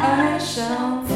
爱上